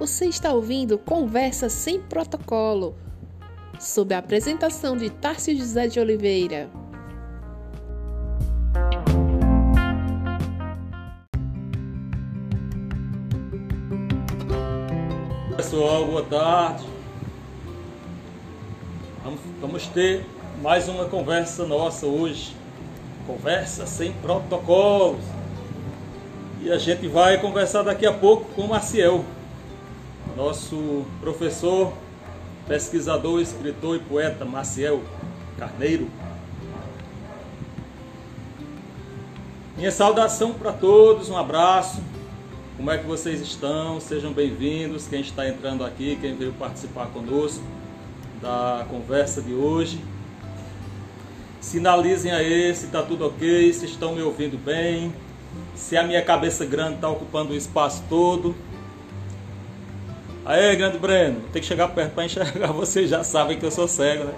Você está ouvindo Conversa Sem Protocolo, sob a apresentação de Tárcio José de Oliveira. Pessoal, boa tarde. Vamos, vamos ter mais uma conversa nossa hoje. Conversa sem protocolos. E a gente vai conversar daqui a pouco com o Maciel, nosso professor, pesquisador, escritor e poeta Maciel Carneiro. Minha saudação para todos, um abraço. Como é que vocês estão? Sejam bem-vindos. Quem está entrando aqui, quem veio participar conosco da conversa de hoje. Sinalizem aí se está tudo ok, se estão me ouvindo bem, se a minha cabeça grande está ocupando o espaço todo. Aê, grande Breno, tem que chegar perto para enxergar, vocês já sabem que eu sou cego, né?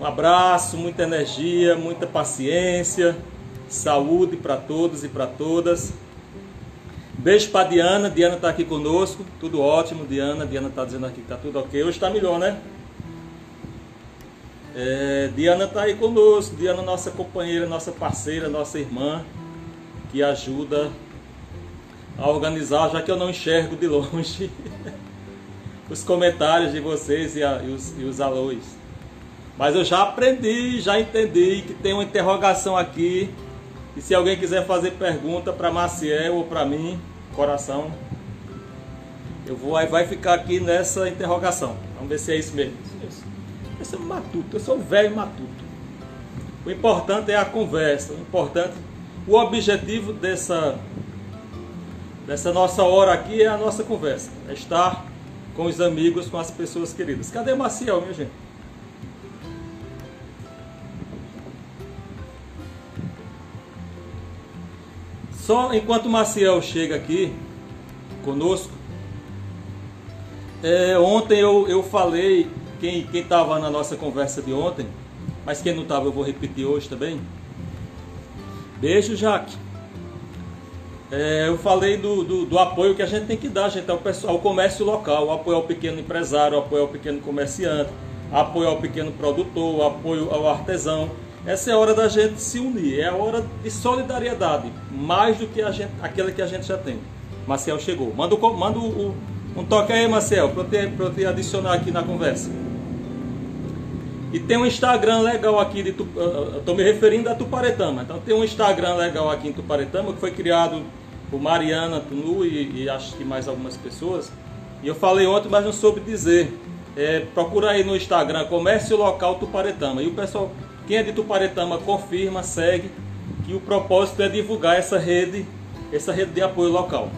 Um abraço, muita energia, muita paciência, saúde para todos e para todas. Beijo para Diana. Diana está aqui conosco. Tudo ótimo, Diana. Diana está dizendo aqui que está tudo ok. Hoje está melhor, né? É, Diana está aí conosco. Diana, nossa companheira, nossa parceira, nossa irmã, que ajuda a organizar, já que eu não enxergo de longe os comentários de vocês e, a, e, os, e os alôs. Mas eu já aprendi, já entendi que tem uma interrogação aqui e se alguém quiser fazer pergunta para Maciel ou para mim, coração, eu vou vai ficar aqui nessa interrogação. Vamos ver se é isso mesmo. Esse é matuto, eu sou velho matuto. O importante é a conversa, o importante, o objetivo dessa dessa nossa hora aqui é a nossa conversa, é estar com os amigos, com as pessoas queridas. Cadê Maciel, minha gente? Só enquanto Maciel chega aqui conosco, é, ontem eu, eu falei, quem estava na nossa conversa de ontem, mas quem não estava eu vou repetir hoje também. Beijo, Jaque. É, eu falei do, do, do, apoio que a gente tem que dar, gente, ao, ao comércio local, apoio ao pequeno empresário, apoio ao pequeno comerciante, apoio ao pequeno produtor, apoio ao artesão. Essa é a hora da gente se unir, é a hora de solidariedade, mais do que a gente, aquela que a gente já tem. Marcel chegou. Manda, manda um toque aí, Marcel, para eu, eu te adicionar aqui na conversa. E tem um Instagram legal aqui, de, estou me referindo a Tuparetama. Então tem um Instagram legal aqui em Tuparetama que foi criado por Mariana Tunu e, e acho que mais algumas pessoas. E eu falei ontem, mas não soube dizer. É, procura aí no Instagram, Comércio Local Tuparetama. E o pessoal quem é de Tuparetama confirma, segue, que o propósito é divulgar essa rede, essa rede de apoio local.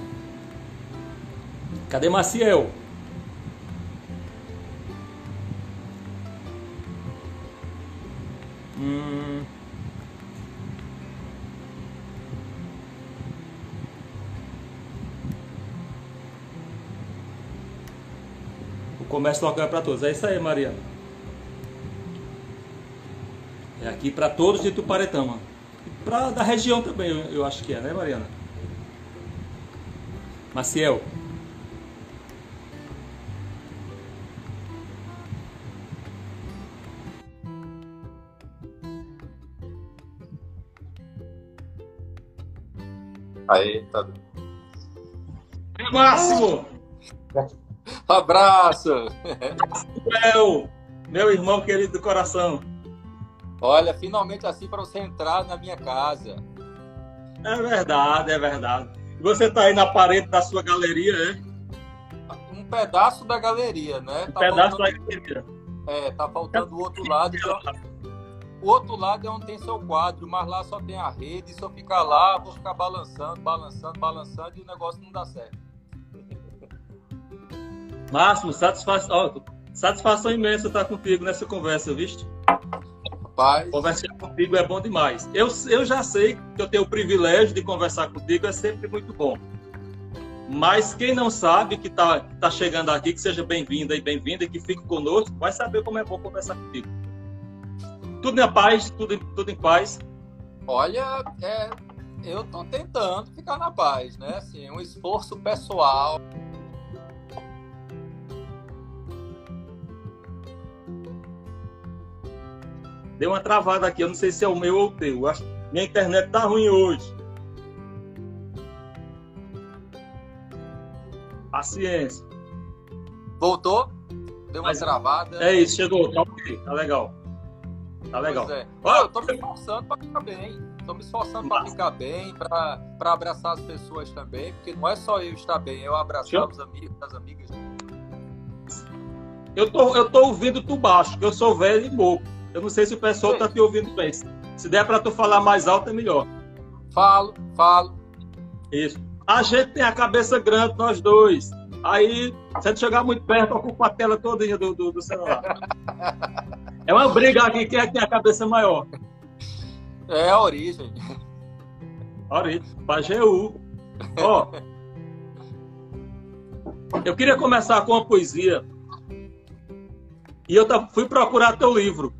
Cadê Maciel? Comércio local é para todos. É isso aí, Mariana. É aqui para todos de Tuparetama. Para da região também, eu, eu acho que é, né, Mariana? Maciel. Aí, tá. Máximo! Abraço! Meu, meu irmão querido do coração. Olha, finalmente assim para você entrar na minha casa. É verdade, é verdade. Você está aí na parede da sua galeria, é? Um pedaço da galeria, né? Um tá pedaço faltando... da galeria. É, tá faltando o outro lado. Então... O outro lado é onde tem seu quadro, mas lá só tem a rede. Se eu ficar lá, vou ficar balançando, balançando, balançando e o negócio não dá certo. Máximo, satisfação, satisfação imensa estar contigo nessa conversa, viste? Rapaz. Conversar contigo é bom demais. Eu, eu já sei que eu tenho o privilégio de conversar contigo, é sempre muito bom. Mas quem não sabe que está tá chegando aqui, que seja bem-vinda e bem-vinda e que fique conosco, vai saber como é bom conversar contigo. Tudo em paz, tudo, tudo em paz. Olha, é, eu tô tentando ficar na paz, né? Assim, um esforço pessoal. Deu uma travada aqui, eu não sei se é o meu ou o teu. Acho minha internet tá ruim hoje. Paciência. Voltou? Deu uma Mas, travada. É isso, chegou. Tá ok, tá legal. Tá legal. É. eu tô me esforçando para ficar bem. Tô me esforçando para ficar bem, para abraçar as pessoas também, porque não é só eu estar bem, eu abraçar os amigos, as amigas. Eu tô, eu tô ouvindo tu baixo, que eu sou velho e moco. Eu não sei se o pessoal tá te ouvindo bem. Se der para tu falar mais alto, é melhor. Falo, falo. Isso. A gente tem a cabeça grande, nós dois. Aí, se tu chegar muito perto, ocupa a tela todinha do, do, do celular. é uma briga aqui, quem é que tem a cabeça maior? É a origem. A origem. Pajeú. Ó. eu queria começar com uma poesia. E eu fui procurar teu livro.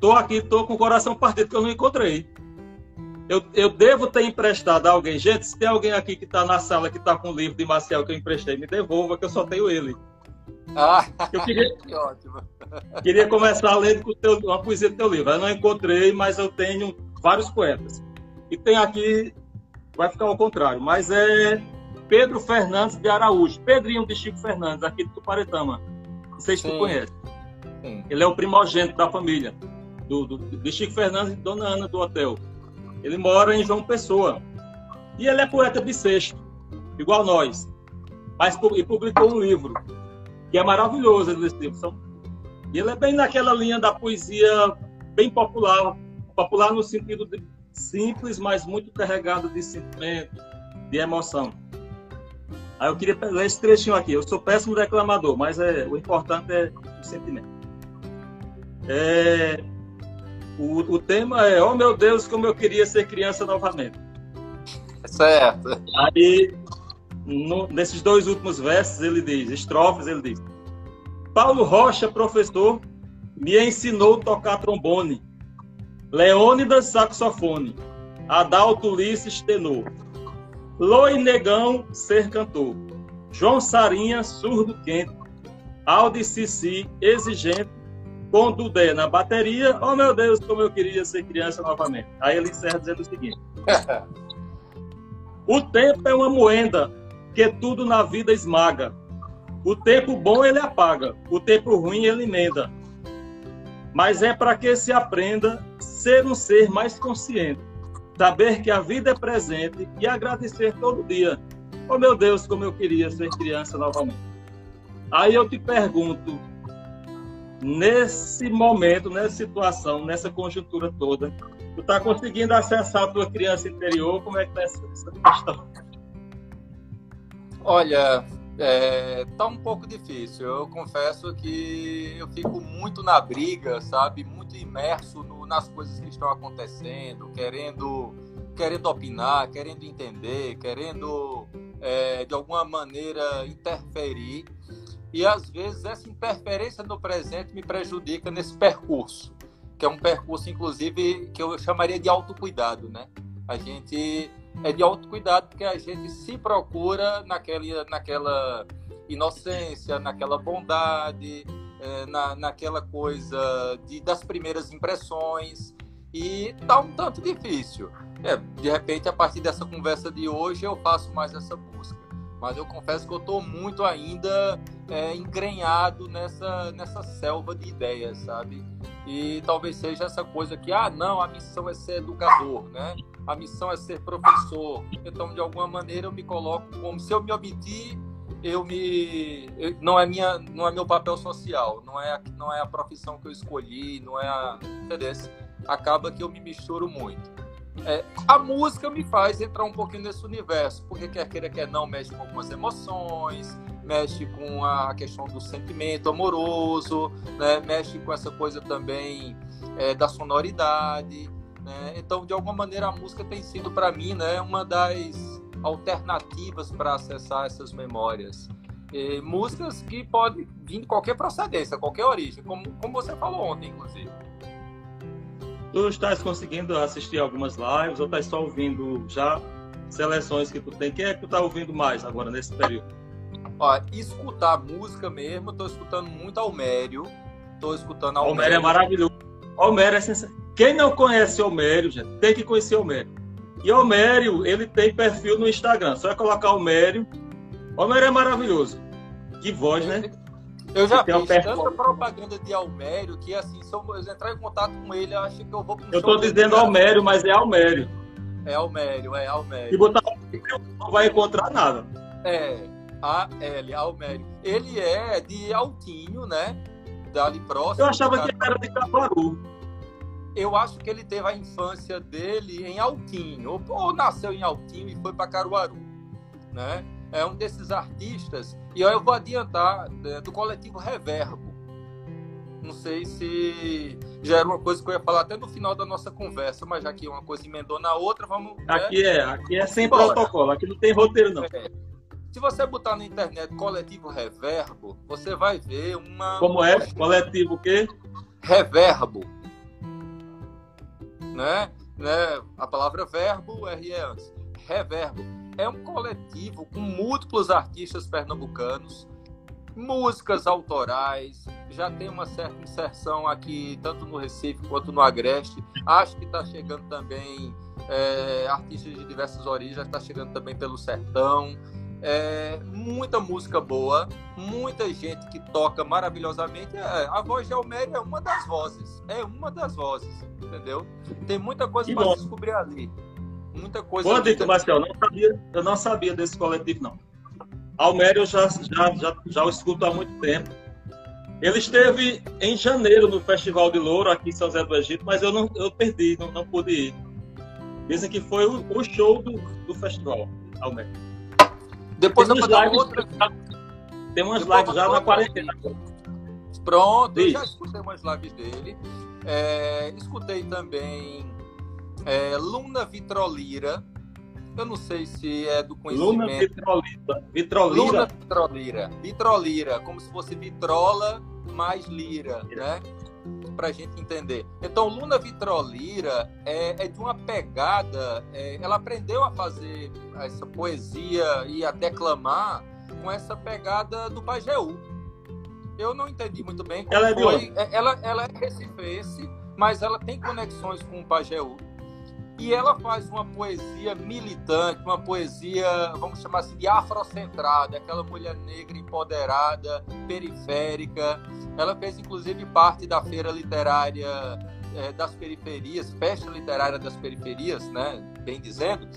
Tô aqui, tô com o coração partido que eu não encontrei. Eu, eu devo ter emprestado a alguém. Gente, se tem alguém aqui que está na sala que está com o livro de Marcial que eu emprestei, me devolva, que eu só tenho ele. Ah, eu queria, que ótimo. Queria começar lendo com teu, uma poesia do teu livro. Eu não encontrei, mas eu tenho vários poetas. E tem aqui, vai ficar ao contrário, mas é Pedro Fernandes de Araújo, Pedrinho de Chico Fernandes, aqui de Tuparetama. Não sei se Sim. tu conhece. Sim. Ele é o primogênito da família, do, do, de Chico Fernandes e Dona Ana do Hotel. Ele mora em João Pessoa. E ele é poeta bissexto, igual nós. Mas, e publicou um livro, que é maravilhoso esse livro. E ele é bem naquela linha da poesia bem popular. Popular no sentido de simples, mas muito carregado de sentimento, de emoção. Aí eu queria ler esse trechinho aqui. Eu sou péssimo declamador, mas é, o importante é o sentimento. É, o, o tema é, oh meu Deus, como eu queria ser criança novamente. Certo. Aí, no, nesses dois últimos versos, ele diz, estrofes, ele diz: Paulo Rocha, professor, me ensinou a tocar trombone. Leônidas, saxofone. Adalto Ulisses, tenor. Loi Negão, ser cantor. João Sarinha, surdo quente. Aldi Cici, exigente com Dudé na bateria. Oh meu Deus, como eu queria ser criança novamente. Aí ele encerra dizendo o seguinte: O tempo é uma moenda que tudo na vida esmaga. O tempo bom ele apaga, o tempo ruim ele emenda. Mas é para que se aprenda ser um ser mais consciente, saber que a vida é presente e agradecer todo dia. Oh meu Deus, como eu queria ser criança novamente. Aí eu te pergunto, nesse momento, nessa situação, nessa conjuntura toda, tu está conseguindo acessar a tua criança interior? Como é que está essa, essa questão? Olha, é, tá um pouco difícil. Eu confesso que eu fico muito na briga, sabe? Muito imerso no, nas coisas que estão acontecendo, querendo, querendo opinar, querendo entender, querendo é, de alguma maneira interferir. E às vezes essa interferência no presente me prejudica nesse percurso, que é um percurso, inclusive, que eu chamaria de autocuidado, né? A gente é de autocuidado porque a gente se procura naquela, naquela inocência, naquela bondade, é, na, naquela coisa de, das primeiras impressões. E tá um tanto difícil. É, de repente, a partir dessa conversa de hoje, eu faço mais essa busca mas eu confesso que eu estou muito ainda é, engrenhado nessa, nessa selva de ideias, sabe? E talvez seja essa coisa que, ah, não, a missão é ser educador, né? A missão é ser professor. Então, de alguma maneira, eu me coloco como se eu me omitir, eu me eu, não é minha não é meu papel social, não é não é a profissão que eu escolhi, não é a, entendeu? Acaba que eu me misturo muito. É, a música me faz entrar um pouquinho nesse universo, porque quer queira, quer não, mexe com algumas emoções, mexe com a questão do sentimento amoroso, né? mexe com essa coisa também é, da sonoridade. Né? Então, de alguma maneira, a música tem sido para mim né, uma das alternativas para acessar essas memórias. E músicas que podem vir de qualquer procedência, qualquer origem, como, como você falou ontem, inclusive. Tu estás conseguindo assistir algumas lives ou estás só ouvindo já seleções que tu tem? Quem é que tu tá ouvindo mais agora nesse período? Ó, escutar música mesmo, tô escutando muito Almério. Tô escutando Almério. Almério é maravilhoso. Almério é sensacional. Quem não conhece Almério, gente, tem que conhecer Almério. E Almério, ele tem perfil no Instagram. Só é colocar Almério. Almério é maravilhoso. Que voz, né? Eu já vi tanta propaganda de Almério que, assim, se eu entrar em contato com ele, eu acho que eu vou pro Eu tô dizendo Almério, mas é Almério. É Almério, é Almério. Se botar não vai encontrar nada. É, A-L, Almério. Ele é de Altinho, né? Dali próximo. Eu achava que era de Caparu. Eu acho que ele teve a infância dele em Altinho, ou, ou nasceu em Altinho e foi para Caruaru, né? É um desses artistas, e eu vou adiantar, né, do coletivo Reverbo. Não sei se já era uma coisa que eu ia falar até no final da nossa conversa, mas já que uma coisa emendou na outra, vamos. Né? Aqui né? é, aqui é sem Bora. protocolo, aqui não tem roteiro, não. É. Se você botar na internet coletivo Reverbo, você vai ver uma. Como é? Coletivo o quê? Reverbo. Né? né? A palavra verbo, R é antes. Reverbo. É um coletivo com múltiplos artistas pernambucanos músicas autorais, já tem uma certa inserção aqui, tanto no Recife quanto no Agreste. Acho que está chegando também é, artistas de diversas origens, está chegando também pelo Sertão. É, muita música boa, muita gente que toca maravilhosamente. É, a voz de Almério é uma das vozes, é uma das vozes, entendeu? Tem muita coisa para descobrir ali. Muita coisa. Boa dica, Marcel. Não sabia, eu não sabia desse coletivo, não. Almério eu já, já, já, já o escuto há muito tempo. Ele esteve em janeiro no Festival de Louro, aqui em São José do Egito, mas eu, não, eu perdi, não, não pude ir. Dizem que foi o, o show do, do festival, Almério. Depois tem lives, outra... Tem umas Depois lives já na quarentena. Pronto, Isso. eu já escutei umas lives dele. É, escutei também é, Luna Vitrolira, eu não sei se é do conhecimento. Luna vitrolira. Vitrolira. Luna vitrolira. Vitrolira, como se fosse vitrola mais lira, né? Pra gente entender. Então, Luna Vitrolira é, é de uma pegada. É, ela aprendeu a fazer essa poesia e a declamar com essa pegada do Pajeú. Eu não entendi muito bem ela foi. É ela, ela é recifense, mas ela tem conexões com o Pajeú. E ela faz uma poesia militante, uma poesia, vamos chamar assim, de afrocentrada, aquela mulher negra empoderada, periférica. Ela fez, inclusive, parte da feira literária é, das periferias, festa literária das periferias, né? Bem dizendo,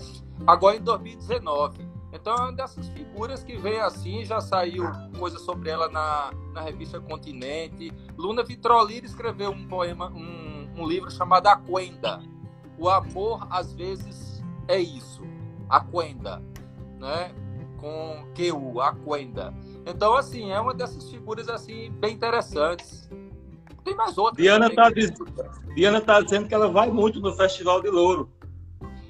agora em 2019. Então é uma dessas figuras que vem assim, já saiu coisa sobre ela na, na revista Continente. Luna Vitrolira escreveu um poema, um, um livro chamado Aquenda, o amor às vezes é isso, aquenda, né? Com QU, aquenda. Então, assim, é uma dessas figuras assim bem interessantes. Tem mais outras. Diana está diz... Diana tá dizendo que ela vai muito no Festival de Louro.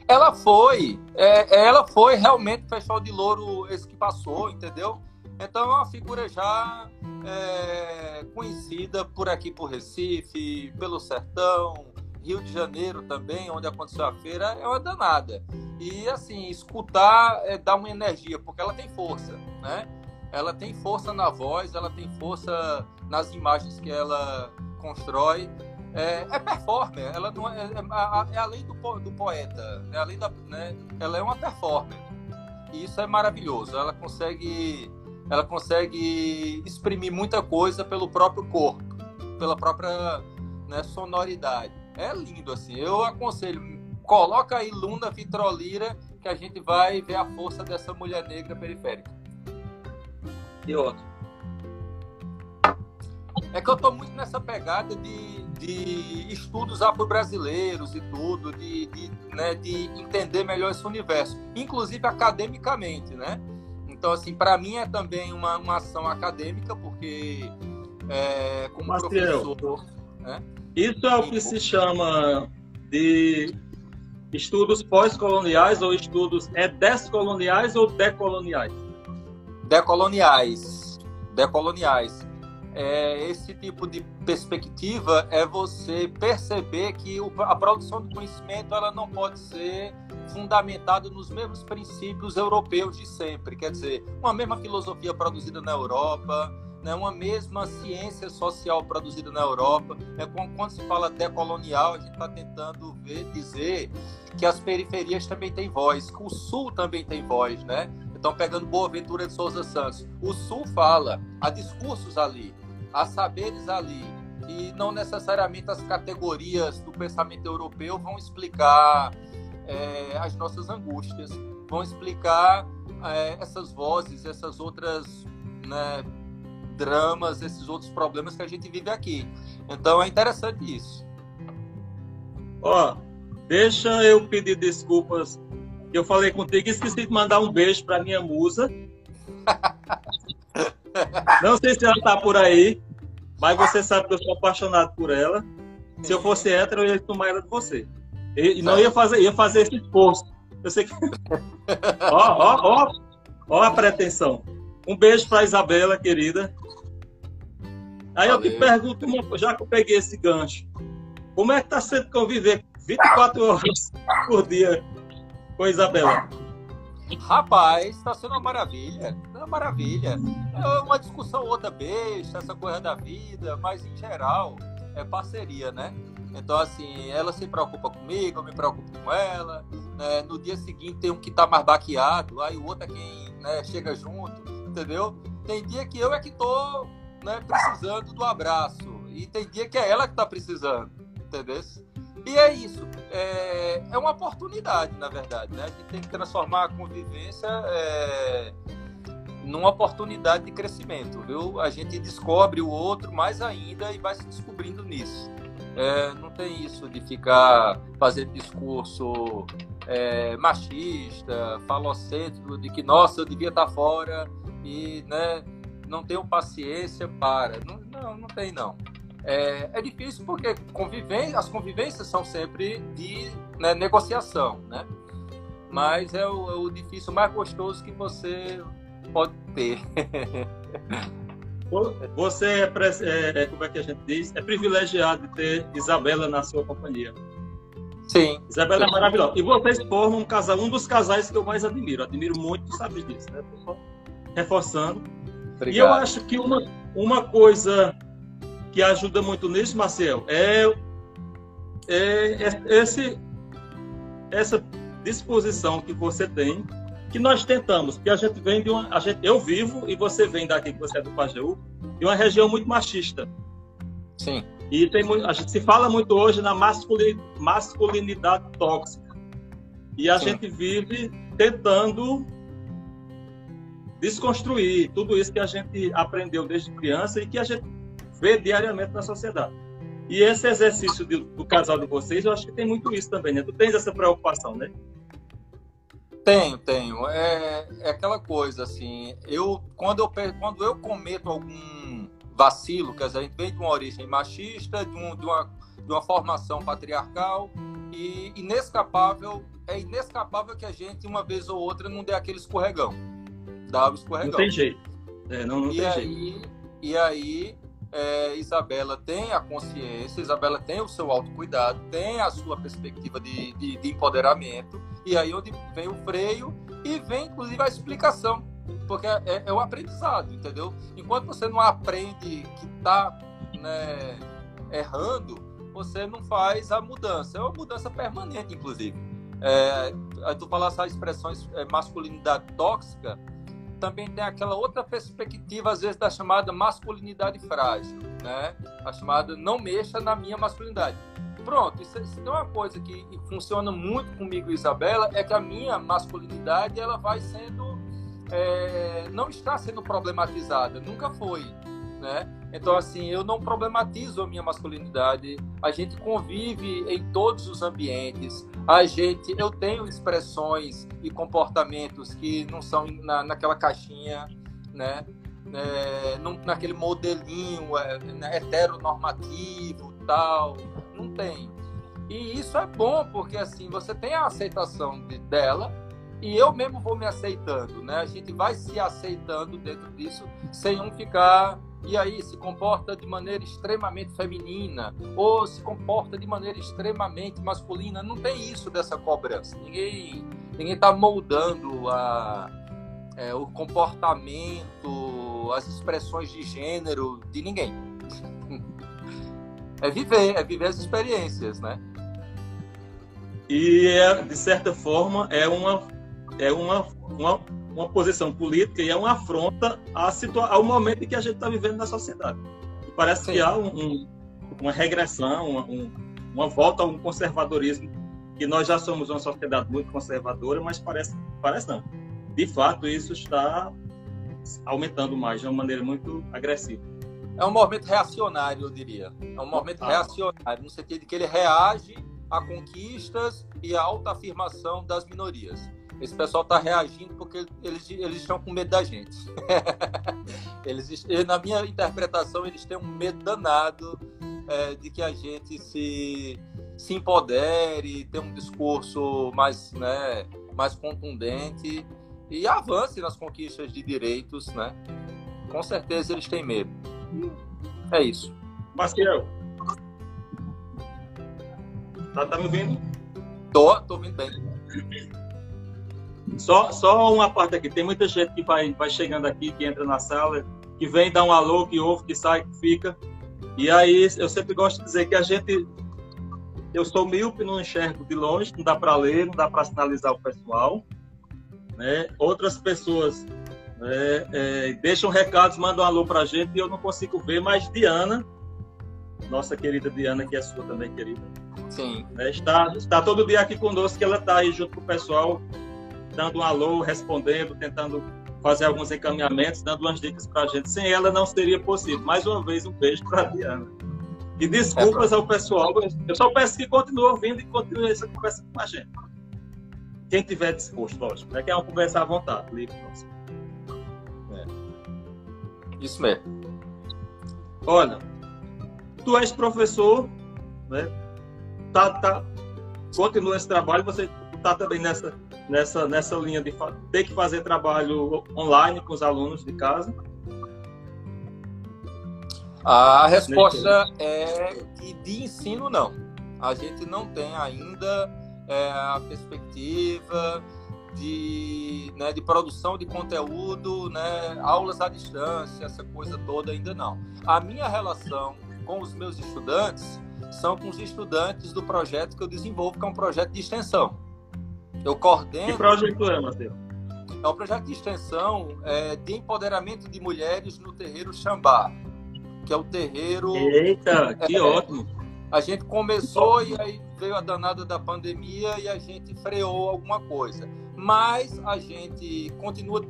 Ela foi, é, ela foi realmente no Festival de Louro esse que passou, entendeu? Então é uma figura já é, conhecida por aqui por Recife, pelo Sertão, Rio de Janeiro também, onde aconteceu a feira, é uma danada. E assim, escutar é, dá uma energia, porque ela tem força, né? Ela tem força na voz, ela tem força nas imagens que ela constrói. É, é performer, ela não é, é, é além do, do, poeta, é além da, né? ela é uma performer. E isso é maravilhoso. Ela consegue, ela consegue exprimir muita coisa pelo próprio corpo, pela própria né, sonoridade. É lindo, assim. Eu aconselho, coloca aí Luna Vitrolira, que a gente vai ver a força dessa mulher negra periférica. E outro. É que eu tô muito nessa pegada de, de estudos afro-brasileiros e tudo, de, de, né, de entender melhor esse universo, inclusive academicamente, né? Então, assim, para mim é também uma, uma ação acadêmica, porque é, como Marcelo, professor... Né? Isso é o que se chama de estudos pós-coloniais ou estudos é descoloniais ou decoloniais? Decoloniais. Decoloniais. é, esse tipo de perspectiva é você perceber que o, a produção do conhecimento ela não pode ser fundamentada nos mesmos princípios europeus de sempre. Quer dizer, uma mesma filosofia produzida na Europa, né, uma mesma ciência social produzida na Europa. Né, quando se fala decolonial, a gente está tentando ver, dizer que as periferias também têm voz, que o Sul também tem voz, né? Então, pegando Boa Ventura de Souza Santos, o Sul fala, há discursos ali, há saberes ali, e não necessariamente as categorias do pensamento europeu vão explicar é, as nossas angústias, vão explicar é, essas vozes, essas outras né, dramas, esses outros problemas que a gente vive aqui. Então é interessante isso. Ó, deixa eu pedir desculpas. Eu falei contigo e esqueci de mandar um beijo para minha musa. Não sei se ela tá por aí, mas você sabe que eu sou apaixonado por ela. Se eu fosse hétero, eu ia tomar ela de você. E não ia fazer, ia fazer esse esforço. Eu sei que. ó, ó, ó, ó a pretensão. Um beijo para Isabela, querida. Aí Valeu. eu te pergunto, já que eu peguei esse gancho, como é que tá sendo conviver 24 horas por dia com a Isabela? Rapaz, está sendo uma maravilha. Uma maravilha. É uma discussão outra besta, essa coisa da vida, mas em geral é parceria, né? Então, assim, ela se preocupa comigo, eu me preocupo com ela. Né? No dia seguinte tem um que tá mais baqueado, aí o outro é quem né, chega junto, entendeu? Tem dia que eu é que tô né, precisando do abraço. E tem dia que é ela que tá precisando, entendeu? E é isso. É, é uma oportunidade, na verdade. Né? A gente tem que transformar a convivência é, numa oportunidade de crescimento, viu? A gente descobre o outro mais ainda e vai se descobrindo nisso. É, não tem isso de ficar fazendo discurso é, machista, falocêntrico, de que, nossa, eu devia estar fora e né, não tenho paciência para. Não, não, não tem, não. É, é difícil porque convivência, as convivências são sempre de né, negociação, né? Mas é o, é o difícil mais gostoso que você pode ter. Você é, é, é, como é que a gente diz? É privilegiado de ter Isabela na sua companhia. Sim. Isabela é maravilhosa. E vocês formam um casal, um dos casais que eu mais admiro. Admiro muito, sabe disso, né? Reforçando. Obrigado. E eu acho que uma, uma coisa que ajuda muito nisso, Marcel, é, é, é esse, essa disposição que você tem que nós tentamos, porque a gente vem de uma. A gente, eu vivo e você vem daqui, que você é do Pajeú, de uma região muito machista. Sim. E tem, a gente se fala muito hoje na masculinidade tóxica. E a Sim. gente vive tentando desconstruir tudo isso que a gente aprendeu desde criança e que a gente vê diariamente na sociedade. E esse exercício do, do casal de vocês, eu acho que tem muito isso também, né? Tu tens essa preocupação, né? Tenho, tenho. É, é aquela coisa, assim, eu quando, eu quando eu cometo algum vacilo, quer dizer, a gente vem de uma origem machista, de, um, de, uma, de uma formação patriarcal, e inescapável, é inescapável que a gente, uma vez ou outra, não dê aquele escorregão. O escorregão. Não tem jeito. É, não, não e tem aí, jeito. E aí, é, Isabela tem a consciência, Isabela tem o seu autocuidado, tem a sua perspectiva de, de, de empoderamento, e aí onde vem o freio e vem inclusive a explicação, porque é, é, é o aprendizado, entendeu? Enquanto você não aprende que está né, errando, você não faz a mudança. É uma mudança permanente, inclusive. É, tu falasse as expressões é, masculinidade tóxica, também tem aquela outra perspectiva, às vezes, da chamada masculinidade frágil, né? A chamada não mexa na minha masculinidade. Pronto, isso, isso é uma coisa que funciona muito comigo e Isabela, é que a minha masculinidade ela vai sendo, é, não está sendo problematizada, nunca foi, né? Então, assim, eu não problematizo a minha masculinidade, a gente convive em todos os ambientes, a gente, eu tenho expressões e comportamentos que não são na, naquela caixinha, né? É, naquele modelinho é, né, heteronormativo tal não tem. E isso é bom, porque assim, você tem a aceitação de, dela e eu mesmo vou me aceitando, né? A gente vai se aceitando dentro disso sem um ficar e aí se comporta de maneira extremamente feminina ou se comporta de maneira extremamente masculina. Não tem isso dessa cobrança. Ninguém ninguém está moldando a, é, o comportamento, as expressões de gênero de ninguém. É viver, é viver as experiências, né? E é, de certa forma é uma é uma, uma uma posição política e é uma afronta ao momento em que a gente está vivendo na sociedade. parece Sim. que há um, um, uma regressão, uma, um, uma volta a um conservadorismo, que nós já somos uma sociedade muito conservadora, mas parece, parece não. De fato, isso está aumentando mais de uma maneira muito agressiva. É um movimento reacionário, eu diria. É um movimento ah. reacionário, no sentido de que ele reage a conquistas e a autoafirmação das minorias esse pessoal está reagindo porque eles, eles estão com medo da gente. eles, na minha interpretação, eles têm um medo danado é, de que a gente se, se empodere, tenha um discurso mais, né, mais contundente e avance nas conquistas de direitos, né? Com certeza eles têm medo. É isso. Maciel. Tá, tá me ouvindo? Tô, tô ouvindo bem. Só, só uma parte aqui. Tem muita gente que vai, vai chegando aqui, que entra na sala, que vem dar um alô, que ouve, que sai, que fica. E aí eu sempre gosto de dizer que a gente. Eu sou míope, não enxergo de longe, não dá para ler, não dá para sinalizar o pessoal. Né? Outras pessoas né, é, deixam recados, mandam um alô para a gente e eu não consigo ver, mas Diana, nossa querida Diana, que é sua também, querida. Sim. Né, está, está todo dia aqui conosco, que ela está aí junto com o pessoal dando um alô, respondendo, tentando fazer alguns encaminhamentos, dando umas dicas para a gente. Sem ela não seria possível. Mais uma vez, um beijo para a Diana. E desculpas é ao pessoal. Eu só peço que continue ouvindo e continue essa conversa com a gente. Quem tiver disposto, lógico. É que é uma conversa à vontade, livre. É. Isso mesmo. Olha, tu és professor, né? Tá, tá, continua esse trabalho, você está também nessa nessa, nessa linha de ter que fazer trabalho online com os alunos de casa? A resposta é que de ensino não. A gente não tem ainda é, a perspectiva de, né, de produção de conteúdo, né, aulas à distância, essa coisa toda ainda não. A minha relação com os meus estudantes são com os estudantes do projeto que eu desenvolvo, que é um projeto de extensão. Eu coordeno. Que projeto é, Matheus? É um projeto de extensão é, de empoderamento de mulheres no terreiro Xambá, que é o terreiro. Eita, que é, ótimo! A gente começou e aí veio a danada da pandemia e a gente freou alguma coisa. Mas a gente continua.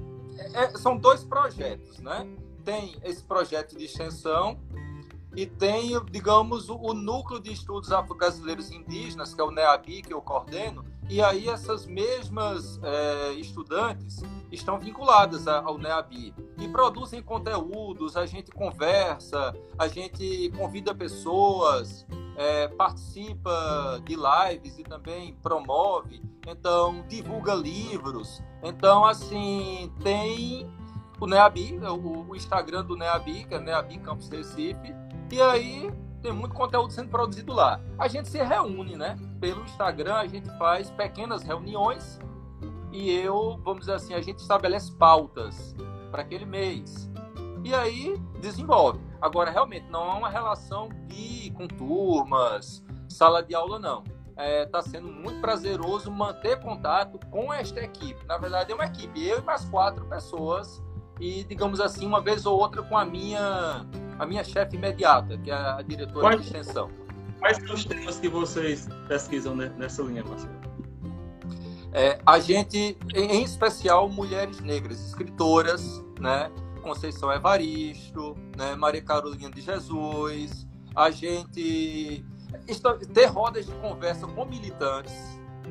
É, são dois projetos, né? Tem esse projeto de extensão e tem, digamos, o, o núcleo de estudos afro-brasileiros indígenas, que é o NEABI, que eu coordeno, e aí essas mesmas é, estudantes estão vinculadas ao NEABI e produzem conteúdos, a gente conversa, a gente convida pessoas, é, participa de lives e também promove, então divulga livros. Então, assim, tem o NEABI, o, o Instagram do NEABI, que é NEABI Campus Recife, e aí tem muito conteúdo sendo produzido lá. A gente se reúne, né? Pelo Instagram, a gente faz pequenas reuniões e eu, vamos dizer assim, a gente estabelece pautas para aquele mês. E aí desenvolve. Agora, realmente, não é uma relação de com turmas, sala de aula, não. Está é, tá sendo muito prazeroso manter contato com esta equipe. Na verdade, é uma equipe, eu e mais quatro pessoas, e, digamos assim, uma vez ou outra com a minha a minha chefe imediata, que é a diretora Quais, de extensão. Quais são os temas que vocês pesquisam nessa linha, Marcelo? É, a gente, em especial, mulheres negras, escritoras, né? Conceição Evaristo, né? Maria Carolina de Jesus. A gente ter rodas de conversa com militantes,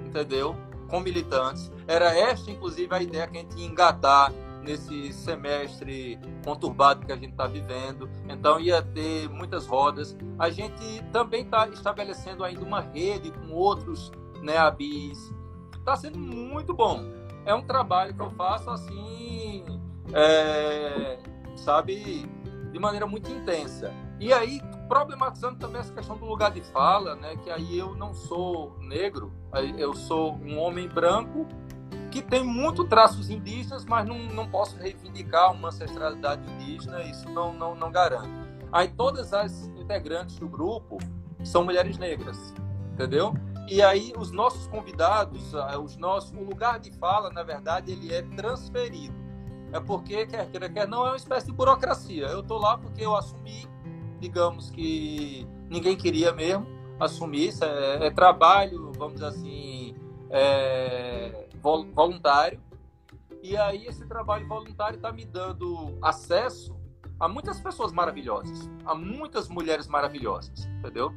entendeu? Com militantes. Era esta, inclusive, a ideia que a gente ia engatar nesse semestre conturbado que a gente está vivendo. Então ia ter muitas rodas. A gente também está estabelecendo ainda uma rede com outros né, ABIs. Está sendo muito bom. É um trabalho que eu faço assim, é, sabe, de maneira muito intensa. E aí, problematizando também essa questão do lugar de fala, né, que aí eu não sou negro, eu sou um homem branco que tem muito traços indígenas, mas não, não posso reivindicar uma ancestralidade indígena, isso não, não, não garante. Aí todas as integrantes do grupo são mulheres negras, entendeu? E aí os nossos convidados, os nossos, o lugar de fala, na verdade, ele é transferido. É porque, quer queira, quer não, é uma espécie de burocracia. Eu estou lá porque eu assumi, digamos que ninguém queria mesmo assumir, isso é, é trabalho, vamos dizer assim, é, voluntário. E aí esse trabalho voluntário está me dando acesso a muitas pessoas maravilhosas, a muitas mulheres maravilhosas, entendeu?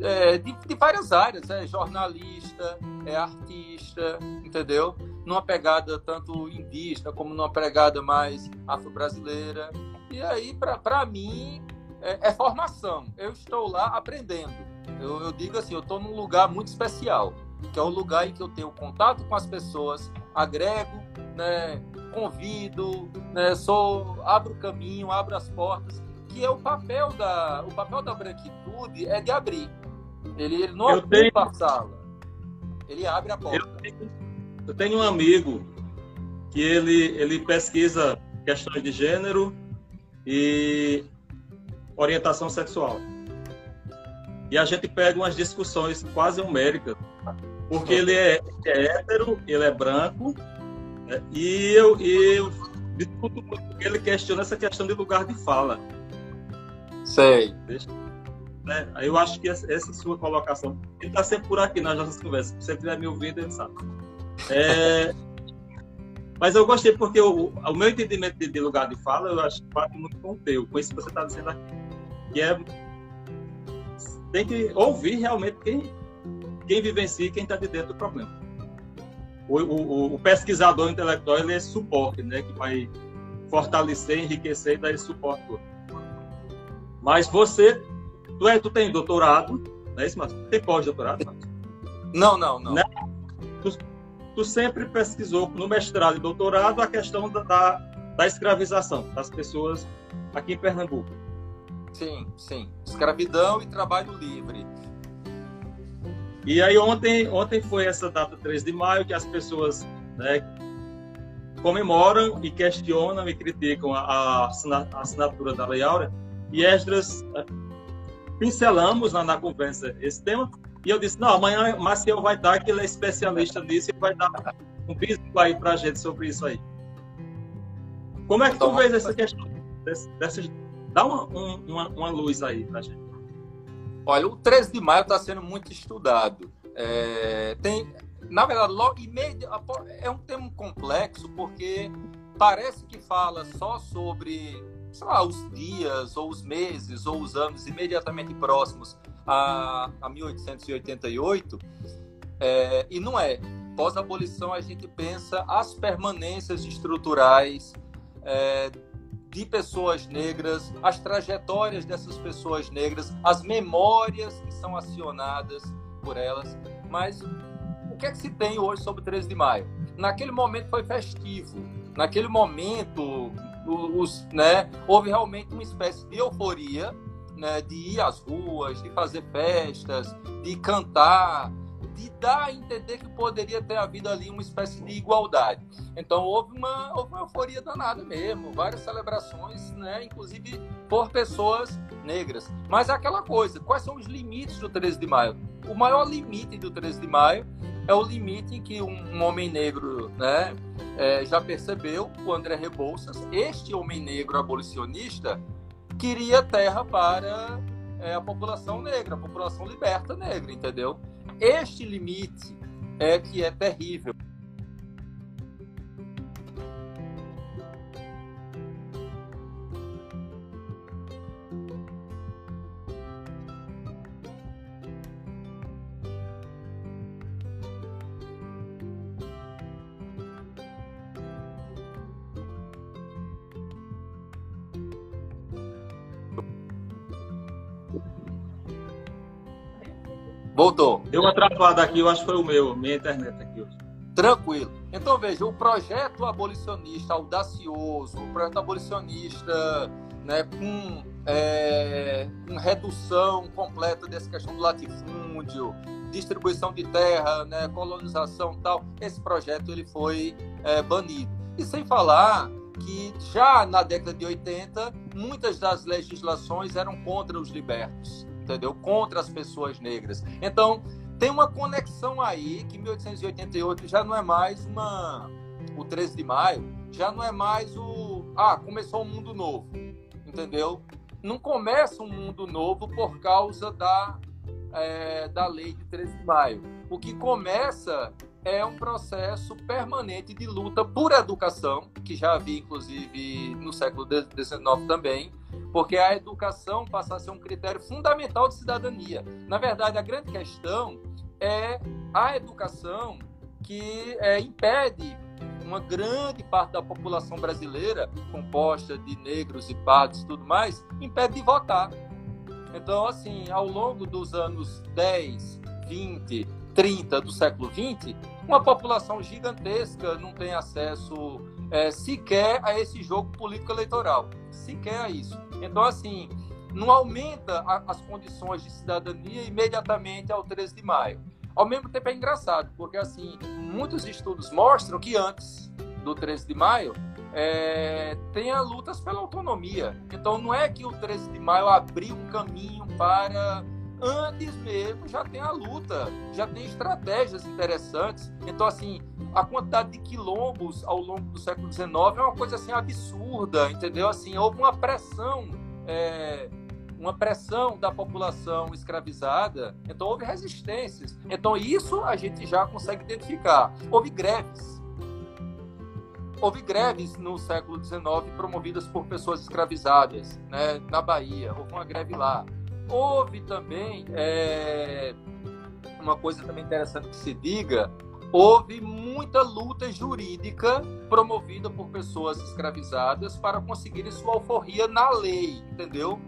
É, de, de, várias áreas, é jornalista, é artista, entendeu? Numa pegada tanto indígena como numa pegada mais afro-brasileira. E aí, para mim, é, é, formação. Eu estou lá aprendendo. Eu, eu digo assim, eu estou num lugar muito especial, que é o lugar em que eu tenho contato com as pessoas, agrego, né, convido, né, sou, abro o caminho, abro as portas, que é o papel da, o papel da branquitude é de abrir. Ele, ele não eu ocupa tenho... a sala, ele abre a porta. Eu tenho, eu tenho um amigo que ele, ele pesquisa questões de gênero e orientação sexual. E a gente pega umas discussões quase homéricas, porque ele é, é hétero, ele é branco, né? e eu, eu discuto muito porque ele questiona essa questão de lugar de fala. Sei. Né? Aí eu acho que essa, essa sua colocação, ele está sempre por aqui nas nossas conversas, se você estiver me ouvindo, ele sabe. É, mas eu gostei porque o, o meu entendimento de, de, lugar de fala, eu acho que bate muito com o teu, com isso que você está dizendo aqui. Que é. Tem que ouvir realmente quem, quem vivencia, quem está de dentro do problema. O, o, o, pesquisador intelectual ele é suporte, né, que vai fortalecer, enriquecer e dar esse suporte todo. Mas você, tu, é, tu tem doutorado, não é isso, Márcio? Tem pós-doutorado, Márcio? Não, não, não. Né? Tu, tu, sempre pesquisou no mestrado e doutorado a questão da, da, da escravização das pessoas aqui em Pernambuco. Sim, sim. Escravidão e trabalho livre. E aí ontem, ontem foi essa data 3 de maio que as pessoas né, comemoram e questionam e criticam a, a assinatura da Lei Áurea. E Esdras eh, pincelamos na, na conversa esse tema. E eu disse, não, amanhã Maciel vai dar, que ele é especialista nisso, e vai dar um bisu aí para a gente sobre isso aí. Como é que tu vês essa questão? Dá uma, uma, uma luz aí para a gente. Olha, o 13 de maio está sendo muito estudado. É, tem, na verdade, logo é um termo complexo porque parece que fala só sobre sei lá, os dias ou os meses ou os anos imediatamente próximos a, a 1888 é, e não é. Pós-abolição a gente pensa as permanências estruturais é, de pessoas negras, as trajetórias dessas pessoas negras, as memórias que são acionadas por elas. Mas o que é que se tem hoje sobre o 13 de maio? Naquele momento foi festivo. Naquele momento, os, né, houve realmente uma espécie de euforia né, de ir às ruas, de fazer festas, de cantar, de dar a entender que poderia ter havido ali uma espécie de igualdade. Então houve uma, houve uma euforia danada mesmo, várias celebrações, né, inclusive por pessoas negras. Mas é aquela coisa, quais são os limites do 13 de maio? O maior limite do 13 de maio é o limite em que um, homem negro né, é, já percebeu, o André Rebouças, este homem negro abolicionista, queria terra para é, a população negra, a população liberta negra, entendeu? Este limite é que é terrível. Voltou. Deu uma travada aqui, eu acho que foi o meu, minha internet aqui hoje. Tranquilo. Então veja, o projeto abolicionista audacioso, o projeto abolicionista né, com, é, com redução completa dessa questão do latifúndio, distribuição de terra, né, colonização tal, esse projeto ele foi é, banido. E sem falar que já na década de 80, muitas das legislações eram contra os libertos, entendeu? Contra as pessoas negras. Então, tem uma conexão aí que 1888 já não é mais uma o 13 de maio, já não é mais o ah, começou um mundo novo, entendeu? Não começa um mundo novo por causa da é, da lei de 13 de maio. O que começa é um processo permanente de luta por educação, que já havia, inclusive, no século XIX também, porque a educação passa a ser um critério fundamental de cidadania. Na verdade, a grande questão é a educação que é, impede uma grande parte da população brasileira, composta de negros e pardos e tudo mais, impede de votar. Então, assim, ao longo dos anos 10, 20, 30 do século 20, uma população gigantesca não tem acesso é, sequer a esse jogo político eleitoral, sequer a isso. Então, assim, não aumenta a, as condições de cidadania imediatamente ao 13 de maio. Ao mesmo tempo é engraçado, porque assim, muitos estudos mostram que antes do 13 de maio é, tenha lutas pela autonomia. Então não é que o 13 de maio abriu um caminho para antes mesmo já tem a luta, já tem estratégias interessantes. Então, assim, a quantidade de quilombos ao longo do século XIX é uma coisa assim absurda, entendeu? Assim, houve uma pressão, é, uma pressão da população escravizada, então houve resistências. Então, isso a gente já consegue identificar. Houve greves. Houve greves no século XIX promovidas por pessoas escravizadas, né, na Bahia. Houve uma greve lá. Houve também é, uma coisa também interessante que se diga, houve muita luta jurídica promovida por pessoas escravizadas para conseguirem sua alforria na lei, entendeu?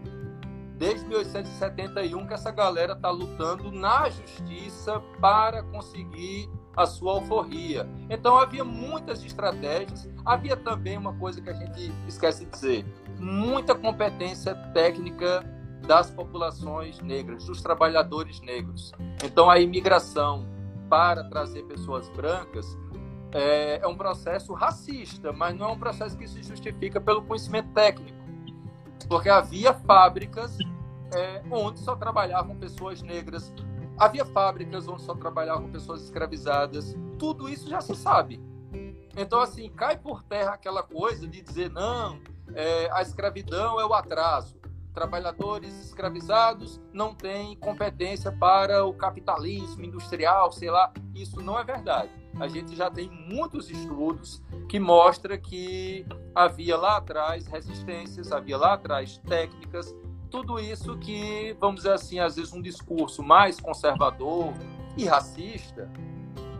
Desde 1871 que essa galera está lutando na justiça para conseguir a sua alforria. Então havia muitas estratégias, havia também uma coisa que a gente esquece de dizer, muita competência técnica das populações negras, dos trabalhadores negros. Então, a imigração para trazer pessoas brancas é, é, um processo racista, mas não é um processo que se justifica pelo conhecimento técnico, porque havia fábricas é, onde só trabalhavam pessoas negras, havia fábricas onde só trabalhavam pessoas escravizadas, tudo isso já se sabe. Então, assim, cai por terra aquela coisa de dizer, não, é, a escravidão é o atraso trabalhadores escravizados não têm competência para o capitalismo industrial, sei lá. Isso não é verdade. A gente já tem muitos estudos que mostram que havia lá atrás resistências, havia lá atrás técnicas, tudo isso que, vamos dizer assim, às vezes um discurso mais conservador e racista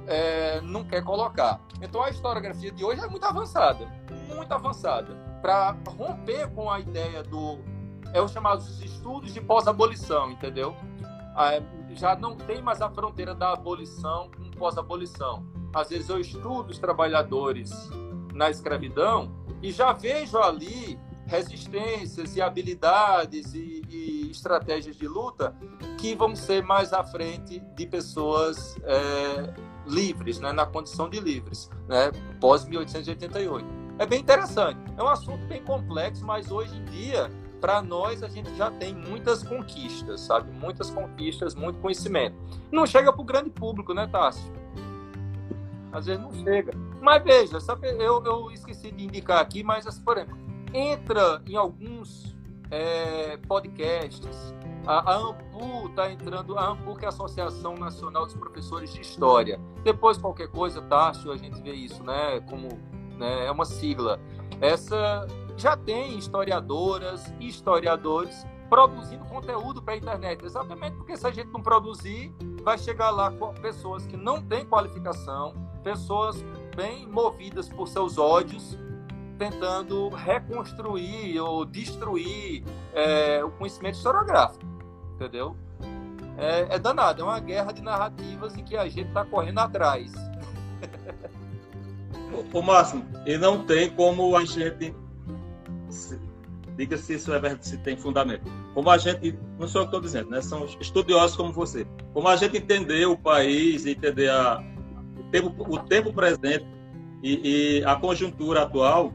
é, não quer colocar. Então a historiografia de hoje é muito avançada, muito avançada, para romper com a ideia do é os chamados estudos de pós-abolição, entendeu? Ah, é, já não tem mais a fronteira da abolição com pós-abolição. Às vezes eu estudo os trabalhadores na escravidão e já vejo ali resistências e habilidades e, e estratégias de luta que vão ser mais à frente de pessoas é, livres, né, na condição de livres, né, pós 1888. É bem interessante. É um assunto bem complexo, mas hoje em dia para nós a gente já tem muitas conquistas, sabe? Muitas conquistas, muito conhecimento. Não chega para o grande público, né, Tássio? Às vezes não chega. Mas veja, sabe, eu, eu esqueci de indicar aqui, mas, assim, por exemplo, entra em alguns é, podcasts. A, AMPU está entrando, a AMPU que é a Associação Nacional dos Professores de História. Depois, qualquer coisa, Tássio, a gente vê isso, né? Como né, é uma sigla. Essa já tem historiadoras e historiadores produzindo conteúdo para a internet, exatamente porque se a gente não produzir, vai chegar lá com pessoas que não têm qualificação, pessoas bem movidas por seus ódios, tentando reconstruir ou destruir é, o conhecimento historiográfico, entendeu? É, é danado, é uma guerra de narrativas em que a gente está correndo atrás. Ô, Máximo, e não tem como a gente diga se isso é verdade, se tem fundamento. Como a gente, não sou eu que estou dizendo, né? São estudiosos como você. Como a gente entender o país, entender a, o, tempo, o tempo presente e, e a conjuntura atual,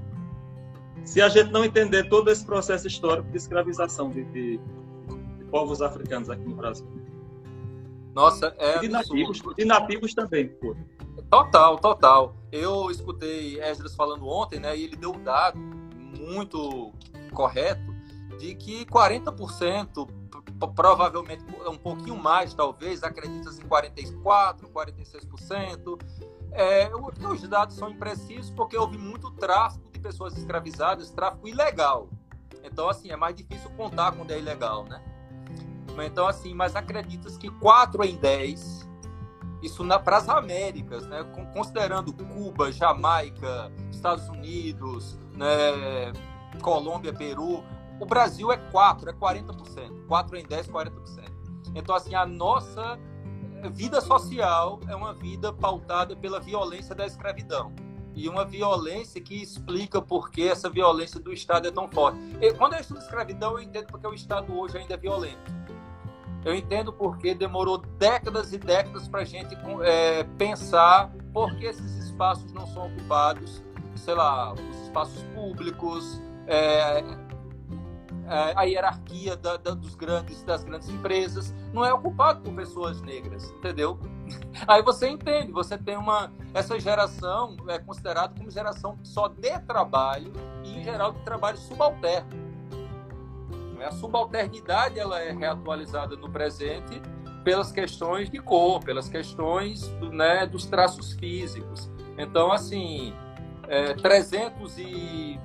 se a gente não entender todo esse processo histórico de escravização de, de, de povos africanos aqui no Brasil. Nossa, é. E de nativos, de nativos também, pô. Total, total. Eu escutei Esdras falando ontem, né? E ele deu um dado muito correto de que 40%, provavelmente um pouquinho mais, talvez, acredita em 44%, 46%. É, os dados são imprecisos porque houve muito tráfico de pessoas escravizadas, tráfico ilegal. Então, assim, é mais difícil contar quando é ilegal, né? Então, assim, mas acredita-se que 4 em 10, isso para as Américas, né? Considerando Cuba, Jamaica, Estados Unidos, né? Colômbia, Peru, o Brasil é 4, é 40%. 4 em 10, 40%. Então, assim, a nossa vida social é uma vida pautada pela violência da escravidão. E uma violência que explica por que essa violência do Estado é tão forte. E quando eu estudo escravidão, eu entendo porque o Estado hoje ainda é violento. Eu entendo porque demorou décadas e décadas para a gente é, pensar por que esses espaços não são ocupados, sei lá, os espaços públicos, é, é, a hierarquia da, da, dos grandes, das grandes empresas, não é ocupado por pessoas negras, entendeu? Aí você entende, você tem uma. Essa geração é considerada como geração só de trabalho e, em geral, de trabalho subalterno. A subalternidade ela é reatualizada no presente pelas questões de cor, pelas questões né, dos traços físicos. Então, assim, é, 300 e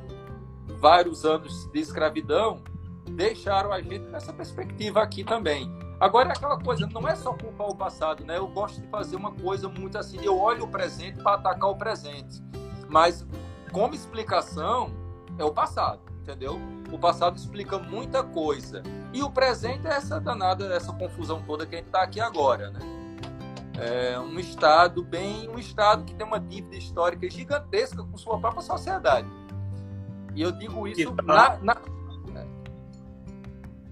vários anos de escravidão deixaram a gente nessa perspectiva aqui também. Agora é aquela coisa, não é só culpar o passado, né? Eu gosto de fazer uma coisa muito assim, eu olho o presente para atacar o presente. Mas como explicação é o passado, entendeu? O passado explica muita coisa. E o presente é essa danada, essa confusão toda que a gente está aqui agora, né? É um estado bem, um estado que tem uma dívida histórica gigantesca com sua própria sociedade. E eu digo isso tá... na, na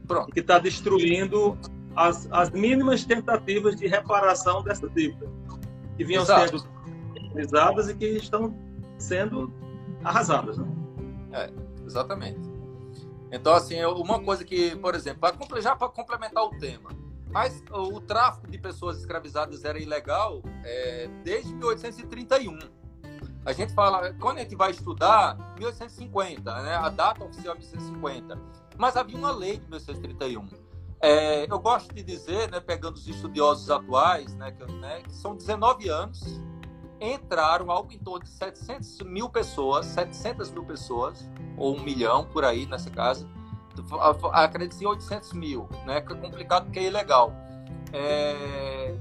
Pronto. que está destruindo as, as mínimas tentativas de reparação dessa dívida, que vinham Exato. sendo realizadas e que estão sendo arrasadas. Né? É, exatamente. Então, assim, uma coisa que, por exemplo, já para complementar o tema, mas o tráfico de pessoas escravizadas era ilegal é, desde 1831. A gente fala, quando a gente vai estudar, 1850, né? a data oficial é 1850. Mas havia uma lei de 1931. É, eu gosto de dizer, né, pegando os estudiosos atuais, né, que, né, que são 19 anos, entraram algo em torno de 700 mil pessoas, 700 mil pessoas, ou um milhão por aí nessa casa, acredito em 800 mil, né, que é complicado porque é ilegal, é,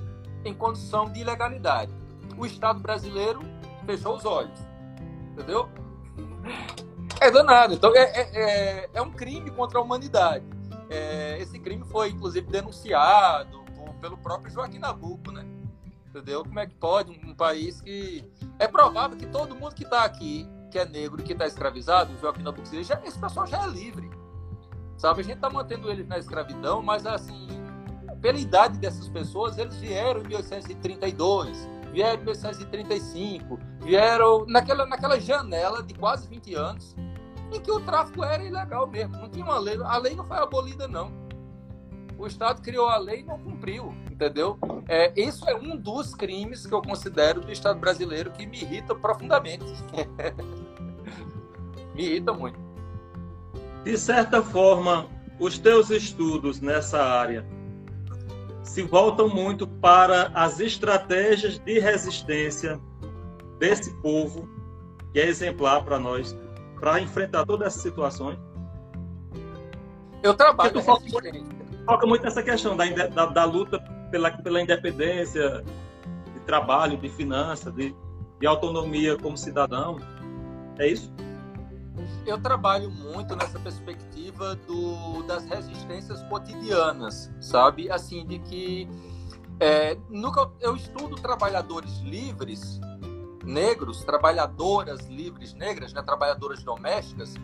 em condição de ilegalidade. O Estado brasileiro fechou os olhos, entendeu? É danado. Então, é, é, é, é um crime contra a humanidade. É, esse crime foi, inclusive, denunciado por, pelo próprio Joaquim Nabuco, né? Entendeu? Como é que pode um, um país que... É provável que todo mundo que está aqui, que é negro, que está escravizado, Joaquim Nabuco, já, esse pessoal já é livre. Sabe? A gente está mantendo eles na escravidão, mas, assim, pela idade dessas pessoas, eles vieram em 1832, vieram em 1835, vieram naquela, naquela janela de quase 20 anos, em que o tráfico era ilegal mesmo. Não tinha uma lei. A lei não foi abolida, não. O Estado criou a lei e não cumpriu, entendeu? É, isso é um dos crimes que eu considero do Estado brasileiro que me irrita profundamente. me irrita muito. De certa forma, os teus estudos nessa área se voltam muito para as estratégias de resistência desse povo, que é exemplar para nós para enfrentar todas essas situações? Eu trabalho tu foca, foca muito nessa questão da, da, da, luta pela, pela independência de trabalho, de finança, de, de autonomia como cidadão. É isso? Eu trabalho muito nessa perspectiva do, das resistências cotidianas, sabe? Assim, de que é, nunca, eu estudo trabalhadores livres negros, trabalhadoras livres negras, né, trabalhadoras domésticas,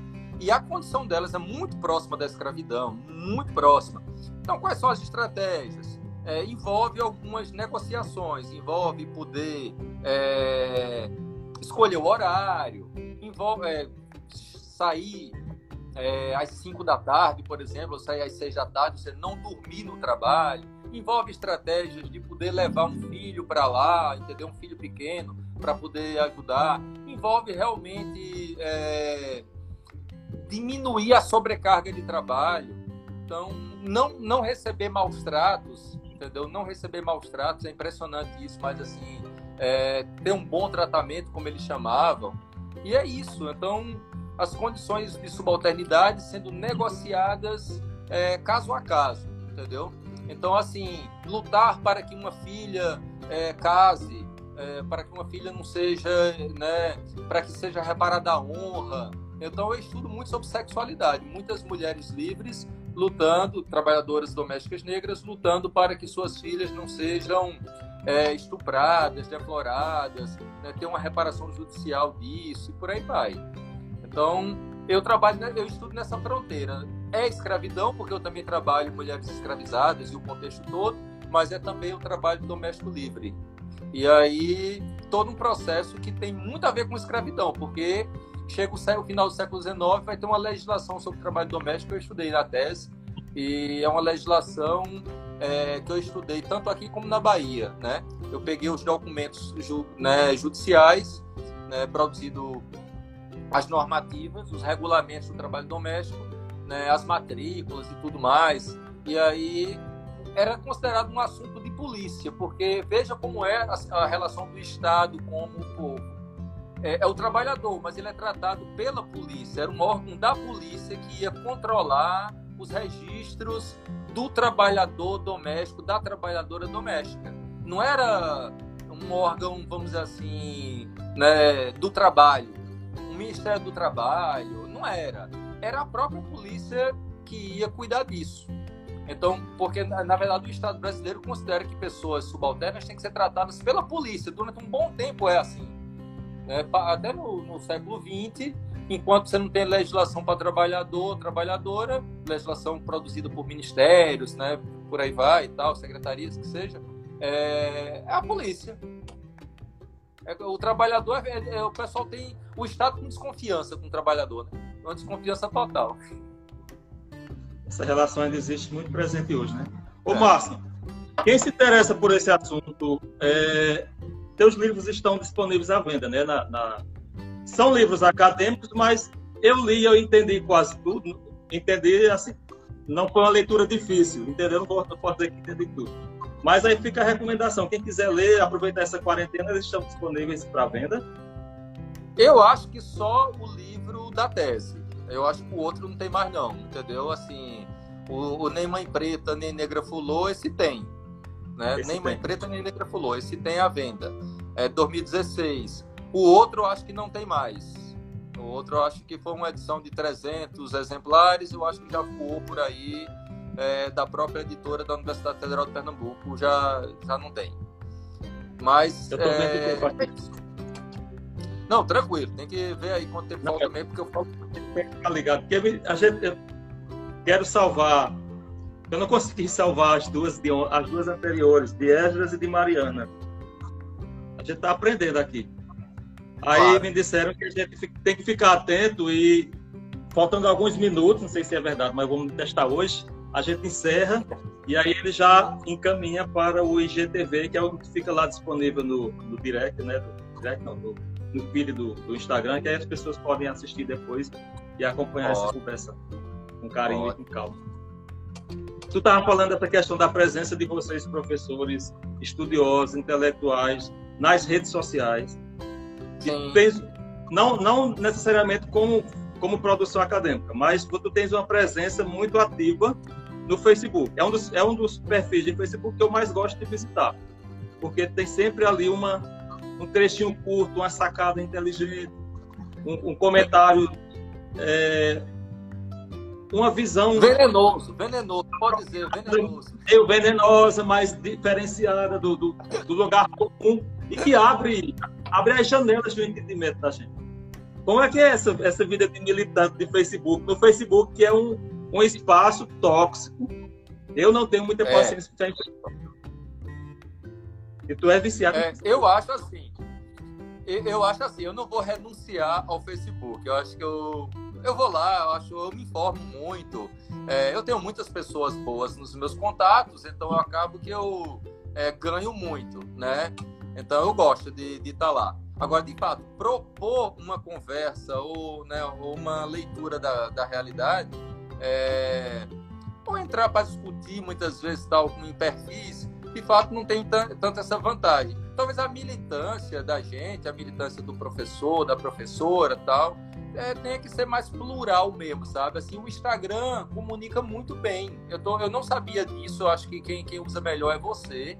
E a condição delas é muito próxima da escravidão, muito próxima. Então, quais são as estratégias? É, envolve algumas negociações, envolve poder é, escolher o horário, envolve é, sair é, às 5 da tarde, por exemplo, sair às 6 da tarde, você não dormir no trabalho. Envolve estratégias de poder levar um filho para lá, entendeu? Um filho pequeno, para poder ajudar. Envolve realmente é, diminuir a sobrecarga de trabalho. Então, não, não receber maus tratos, entendeu? Não receber maus tratos, é impressionante isso, mas assim, é, ter um bom tratamento, como eles chamavam. E é isso. Então, as condições de subalternidade sendo negociadas é, caso a caso, entendeu? Então, assim, lutar para que uma filha é, case, é, para que uma filha não seja, né, para que seja reparada a honra. Então, eu estudo muito sobre sexualidade. Muitas mulheres livres lutando, trabalhadoras domésticas negras lutando para que suas filhas não sejam é, estupradas, defloradas, né, ter uma reparação judicial disso e por aí vai. Então, eu trabalho, eu estudo nessa fronteira. É escravidão, porque eu também trabalho mulheres escravizadas e o contexto todo, mas é também o trabalho doméstico livre. E aí, todo um processo que tem muito a ver com escravidão, porque chega o, final do século XIX, vai ter uma legislação sobre trabalho doméstico, eu estudei na tese, e é uma legislação é, que eu estudei tanto aqui como na Bahia, né? Eu peguei os documentos ju, né, judiciais, né, produzido as normativas, os regulamentos do trabalho doméstico, né, as matrículas e tudo mais. E aí era considerado um assunto de polícia, porque veja como é a, a relação do Estado com o povo. É, é, o trabalhador, mas ele é tratado pela polícia. Era um órgão da polícia que ia controlar os registros do trabalhador doméstico, da trabalhadora doméstica. Não era um órgão, vamos dizer assim, né, do trabalho o Ministério do Trabalho, não era. Era a própria polícia que ia cuidar disso. Então, porque na verdade o Estado brasileiro considera que pessoas subalternas têm que ser tratadas pela polícia. Durante um bom tempo é assim. Né? Até no, no século XX, enquanto você não tem legislação para trabalhador, trabalhadora, legislação produzida por ministérios, né? por aí vai e tal, secretarias que seja, é, é a polícia. É, o trabalhador, é, é, o pessoal tem o Estado com desconfiança com o trabalhador, né? Uma desconfiança total. Essa relação ainda existe muito presente hoje, né? Ô, é. Márcio, quem se interessa por esse assunto, é, teus livros estão disponíveis à venda, né? Na, na... São livros acadêmicos, mas eu li, eu entendi quase tudo. Entendi, assim, não foi uma leitura difícil, entendeu? Não posso dizer que entendi tudo. Mas aí fica a recomendação. Quem quiser ler, aproveitar essa quarentena, eles estão disponíveis para venda. Eu acho que só o livro da tese. Eu acho que o outro não tem mais, não. Entendeu? Assim, o, o Nem Mãe Preta, Nem Negra Fulô, esse tem. Né? Esse nem tem. Mãe Preta, Nem Negra Fulô. Esse tem à venda. É 2016. O outro eu acho que não tem mais. O outro eu acho que foi uma edição de 300 exemplares. Eu acho que já voou por aí é, da própria editora da Universidade Federal de Pernambuco já, já não tem. Mas. Eu tô é... Não, tranquilo, tem que ver aí quanto tempo não, falta mesmo, porque eu falo. Tem que ficar ligado, porque a gente. Eu quero salvar. Eu não consegui salvar as duas, de, as duas anteriores, de Esdras e de Mariana. A gente está aprendendo aqui. Aí claro. me disseram que a gente tem que ficar atento e faltando alguns minutos, não sei se é verdade, mas vamos testar hoje a gente encerra e aí ele já encaminha para o IGTV, que é o que fica lá disponível no, no direct, né? Do, direct, não, no, no feed do, do, Instagram, que aí as pessoas podem assistir depois e acompanhar essa conversa com carinho e com calma. Tu estava falando dessa questão da presença de vocês, professores, estudiosos, intelectuais, nas redes sociais. não, não necessariamente como, como produção acadêmica, mas tu tens uma presença muito ativa no Facebook. É um, dos, é um dos perfis de Facebook que eu mais gosto de visitar, porque tem sempre ali uma, um trechinho curto, uma sacada inteligente, um, um comentário, é, uma visão... Venenoso, venenoso, pode dizer, venenoso. Meio venenosa, mais diferenciada do, do, do lugar comum e que abre, abre as janelas do entendimento da gente. Como é que é essa, essa vida de militante de Facebook? No Facebook, que é um, um espaço tóxico. Eu não tenho muita é. paciência é. E tu é viciado. É, eu acho assim. Eu acho assim, eu não vou renunciar ao Facebook. Eu acho que eu, eu vou lá, eu acho, eu me informo muito. É, eu tenho muitas pessoas boas nos meus contatos, então eu acabo que eu é, ganho muito, né? Então eu gosto de estar tá lá. Agora, de fato, propor uma conversa ou, né, ou uma leitura da, da realidade, é, ou entrar para discutir muitas vezes tal em perfis, de fato não tem tanto essa vantagem. Talvez a militância da gente, a militância do professor, da professora, tal, é, tenha que ser mais plural mesmo, sabe? Assim, o Instagram comunica muito bem. Eu, tô, eu não sabia disso, eu acho que quem, quem usa melhor é você,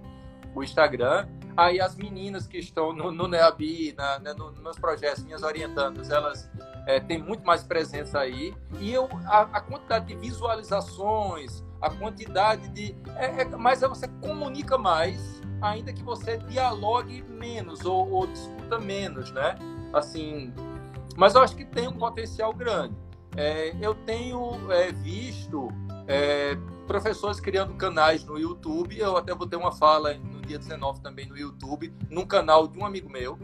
o Instagram. Aí as meninas que estão no, no NEABI, na, né, nos meus projetos, minhas orientandas, elas é, têm muito mais presença aí. E eu, a, a quantidade de visualizações, a quantidade de. É, é, mas você comunica mais, ainda que você dialogue menos ou, ou discuta menos, né? Assim, mas eu acho que tem um potencial grande. É, eu tenho é, visto é, professores criando canais no YouTube. Eu até vou ter uma fala no dia 19 também no YouTube, num canal de um amigo meu.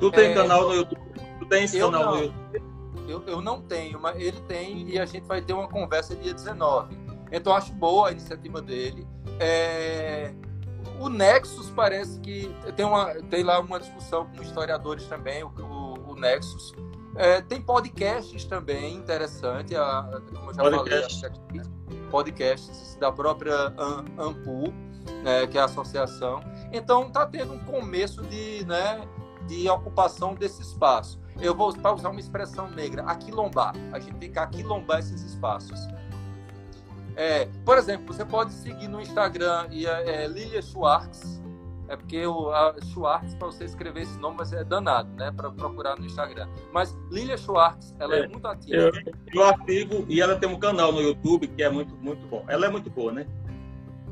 Tu tem é, canal no YouTube? Tu esse canal não, no YouTube? Eu, eu não tenho, mas ele tem e a gente vai ter uma conversa dia 19. Então acho boa a iniciativa dele. É, o Nexus parece que tem, uma, tem lá uma discussão com historiadores também, o, o, o Nexus. É, tem podcasts também interessante, a, como eu já Podcast. falei aqui, podcasts da própria Ampul, né, que é a associação. Então está tendo um começo de, né, de ocupação desse espaço. Eu vou usar uma expressão negra, aquilombar. A gente tem que aquilombar esses espaços. É, por exemplo, você pode seguir no Instagram e é, é Lilia Schwartz. É porque o a Schwartz, para você escrever esse nome, vai ser danado, né? Para procurar no Instagram. Mas Lilia Schwartz, ela é, é muito ativa. Eu, eu ativo e ela tem um canal no YouTube que é muito, muito bom. Ela é muito boa, né?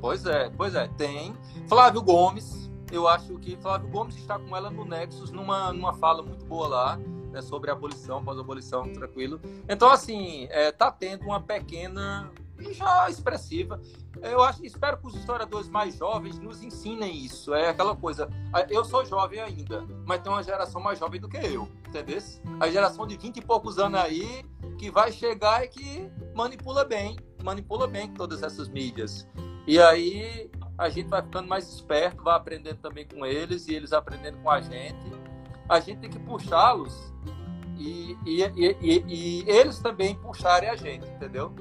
Pois é, pois é. Tem. Flávio Gomes, eu acho que Flávio Gomes está com ela no Nexus, numa, numa fala muito boa lá, né, sobre abolição, pós-abolição, tranquilo. Então, assim, é, tá tendo uma pequena e já expressiva. Eu acho, espero que os historiadores mais jovens nos ensinem isso. É aquela coisa. Eu sou jovem ainda, mas tem uma geração mais jovem do que eu, entendeu? A geração de 20 e poucos anos aí que vai chegar e que manipula bem, manipula bem todas essas mídias. E aí a gente vai ficando mais esperto, vai aprendendo também com eles e eles aprendendo com a gente. A gente tem que puxá-los e, e, e, e, eles também puxarem a gente, entendeu?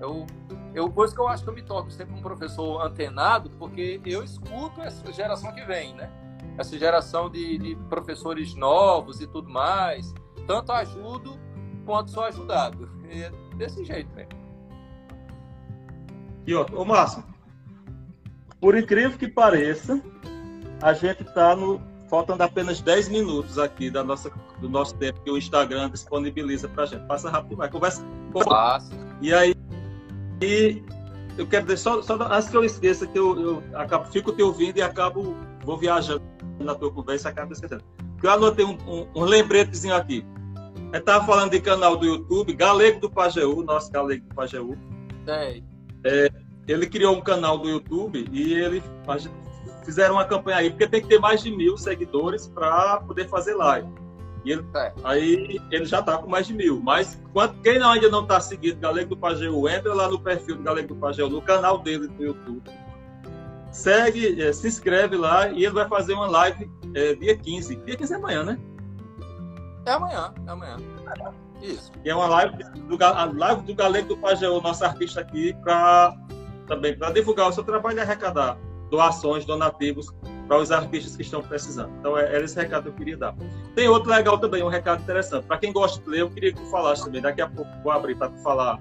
Eu, eu, por isso que eu acho que eu me torno sempre um professor antenado, porque eu escuto essa geração que vem, né? Essa geração de, de professores novos e tudo mais. Tanto ajudo quanto sou ajudado. É desse jeito, né? E ó, ô Márcio, por incrível que pareça, a gente está no. Faltando apenas 10 minutos aqui da nossa, do nosso tempo que o Instagram disponibiliza para a gente. Passa rápido, vai. Conversa. Passa. E aí, e eu quero dizer, só, só antes que eu esqueça, que eu, eu acabo, fico te ouvindo e acabo, vou viajando na tua conversa e acabo esquecendo. Eu anotei um, um, um lembretezinho aqui. Eu estava falando de canal do YouTube, Galego do Pajeú, nosso Galego do Pajeú. É. É, ele criou um canal do YouTube e ele fizeram uma campanha aí, porque tem que ter mais de mil seguidores para poder fazer live. E ele, é. Aí ele já está com mais de mil. Mas quando, quem não, ainda não está seguindo Galego do Pajeú, entra lá no perfil do Galego do Pajeú, no canal dele no YouTube. Segue, é, se inscreve lá e ele vai fazer uma live é, dia 15. Dia 15 é amanhã, né? É amanhã, é amanhã. Isso. E é uma live do, live do Galego do nosso artista aqui, para também para divulgar o seu trabalho e arrecadar doações, donativos para os artistas que estão precisando. Então, é, era esse recado que eu queria dar. Tem outro legal também, um recado interessante. Para quem gosta de ler, eu queria que tu falasse também. Daqui a pouco vou abrir para tu falar,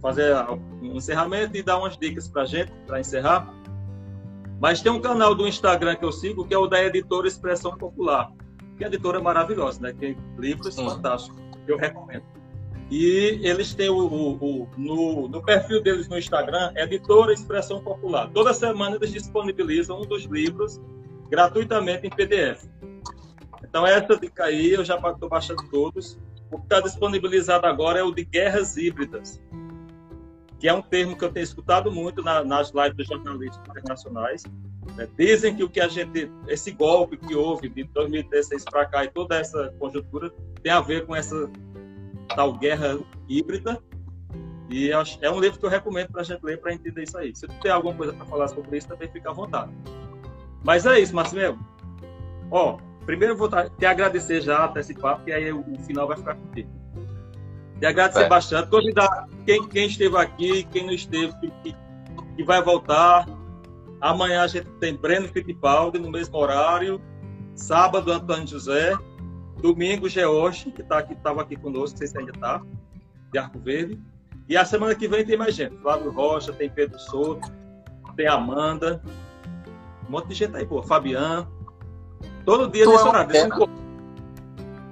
fazer um encerramento e dar umas dicas para a gente, para encerrar. Mas tem um canal do Instagram que eu sigo, que é o da editora Expressão Popular, que é editora maravilhosa, né? Que livros fantásticos, eu recomendo. E eles têm o, o, o, no, no perfil deles no Instagram, Editora Expressão Popular. Toda semana eles disponibilizam um dos livros gratuitamente em PDF. Então, essa dica aí eu já estou baixando todos. O que está disponibilizado agora é o de guerras híbridas, que é um termo que eu tenho escutado muito na, nas lives dos jornalistas internacionais. Né? Dizem que o que a gente, esse golpe que houve de 2016 para cá e toda essa conjuntura tem a ver com essa tal guerra híbrida. E é um livro que eu recomendo para a gente ler para entender isso aí. Se tu tem alguma coisa para falar sobre isso, também fica à vontade. Mas é isso, Marcelo. Ó, primeiro eu vou te agradecer já até esse papo, que aí o, o final vai ficar contigo. Te agradecer é. bastante. Convidar quem, quem esteve aqui, quem não esteve, que, que vai voltar. Amanhã a gente tem Breno Fittipaldi no mesmo horário. Sábado, Antônio José. Domingo, George, que tá aqui, estava aqui conosco, não sei se ainda está, de Arco Verde. E a semana que vem tem mais gente. Flávio Rocha, tem Pedro Souto, tem Amanda. Um monte de gente aí, pô. Fabiano. Todo dia tu nesse é horário. Antena.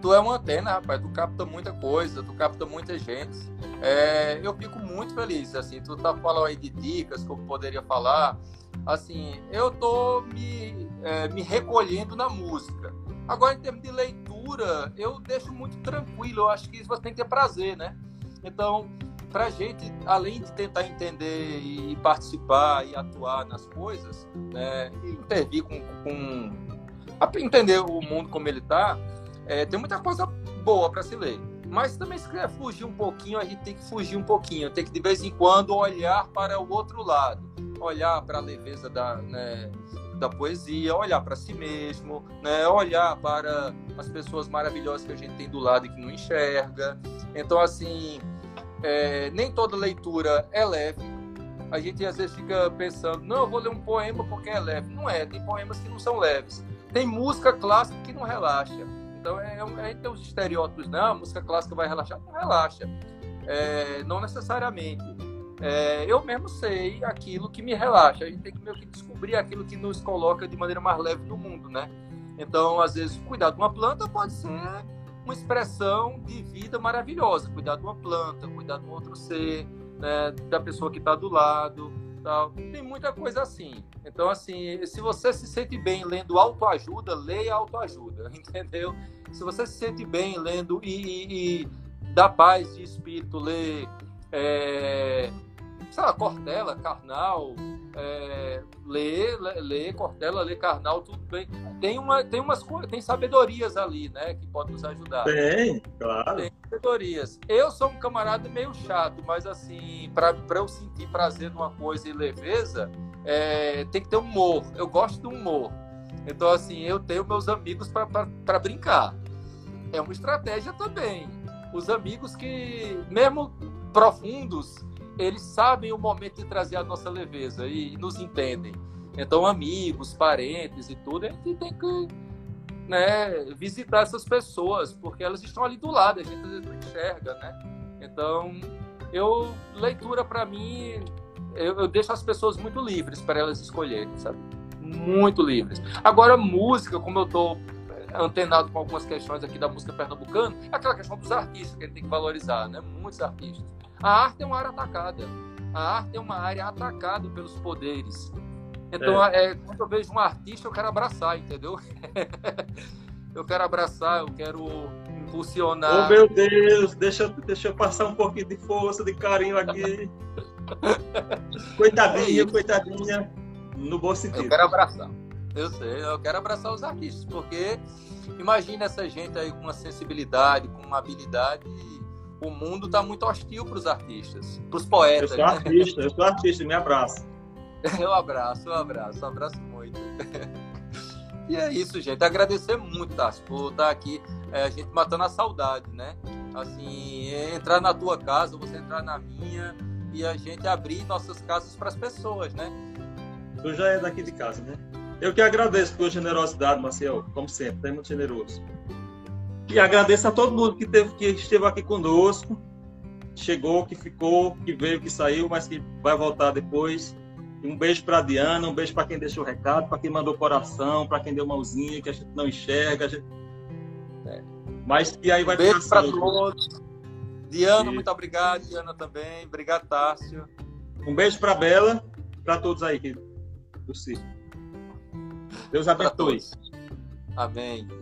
Tu é uma antena, rapaz. Tu capta muita coisa, tu capta muita gente. É, eu fico muito feliz. Assim, tu tá falando aí de dicas que eu poderia falar. Assim, eu tô me, é, me recolhendo na música. Agora, em termos de leitura, eu deixo muito tranquilo. Eu acho que você tem que ter prazer, né? Então, para a gente, além de tentar entender e participar e atuar nas coisas, né, e intervir com, com entender o mundo como ele está, é, tem muita coisa boa para se ler. Mas também se quiser fugir um pouquinho, a gente tem que fugir um pouquinho, tem que de vez em quando olhar para o outro lado, olhar para a leveza da, né, da poesia, olhar para si mesmo, né, olhar para as pessoas maravilhosas que a gente tem do lado e que não enxerga. Então, assim, é, nem toda leitura é leve, a gente às vezes fica pensando, não, eu vou ler um poema porque é leve. Não é, tem poemas que não são leves. Tem música clássica que não relaxa. Então, é, é, tem os estereótipos, não, a música clássica vai relaxar. Não relaxa. É, não necessariamente. É, eu mesmo sei aquilo que me relaxa. A gente tem que meio que descobrir aquilo que nos coloca de maneira mais leve no mundo, né? Então, às vezes, cuidar de uma planta pode ser uma expressão de vida maravilhosa. Cuidar de uma planta, cuidar de um outro ser, né, da pessoa que está do lado. Tal. Tem muita coisa assim. Então, assim, se você se sente bem lendo autoajuda, leia autoajuda, entendeu? Se você se sente bem lendo e, e, e dá paz de espírito, lê é, sei lá, Cortella, Carnal, é, ler, ler Cortella, ler Carnal, tudo bem. Tem, uma, tem umas tem sabedorias ali, né, que podem nos ajudar. Tem, claro. Tem sabedorias. Eu sou um camarada meio chato, mas assim, para eu sentir prazer numa coisa e leveza, é, tem que ter humor. Eu gosto do humor. Então, assim, eu tenho meus amigos para brincar. É uma estratégia também. Os amigos que, mesmo profundos, eles sabem o momento de trazer a nossa leveza e, nos entendem. Então, amigos, parentes e tudo, a gente tem que né, visitar essas pessoas, porque elas estão ali do lado, a gente não enxerga, né? Então, eu, leitura para mim, eu, eu, deixo as pessoas muito livres para elas escolherem, sabe? Muito livres. Agora, música, como eu tô antenado com algumas questões aqui da música pernambucana, é aquela questão dos artistas que a gente tem que valorizar, né? Muitos artistas. A arte é uma área atacada. A arte é uma área atacada pelos poderes. Então, é. É, quando eu vejo um artista, eu quero abraçar, entendeu? eu quero abraçar, eu quero impulsionar. Oh, meu Deus, deixa, deixa eu passar um pouquinho de força, de carinho aqui. coitadinha, é coitadinha, no bom sentido. Eu quero abraçar. Eu sei, eu quero abraçar os artistas, porque imagina essa gente aí com uma sensibilidade, com uma habilidade o mundo está muito hostil para os artistas, para os poetas. Eu sou né? artista, eu sou artista, me abraço. eu abraço, eu abraço, eu abraço muito. e é isso, gente. Agradecer muito, Tassi, por estar aqui, é, a gente matando a saudade, né? Assim, é entrar na tua casa, você entrar na minha e a gente abrir nossas casas para as pessoas, né? Tu já é daqui de casa, né? Eu que agradeço pela generosidade, Marcel, como sempre, é muito generoso. E agradeço a todo mundo que, teve, que esteve aqui conosco, chegou, que ficou, que veio, que saiu, mas que vai voltar depois. Um beijo para Diana, um beijo para quem deixou o recado, para quem mandou coração, para quem deu mãozinha, que a gente não enxerga. Gente... É. Mas que aí vai beijo para todos. Diana, e... muito obrigado. Diana também. Obrigado, Tássio. Um beijo para Bela, para todos aí do Deus abençoe. Amém.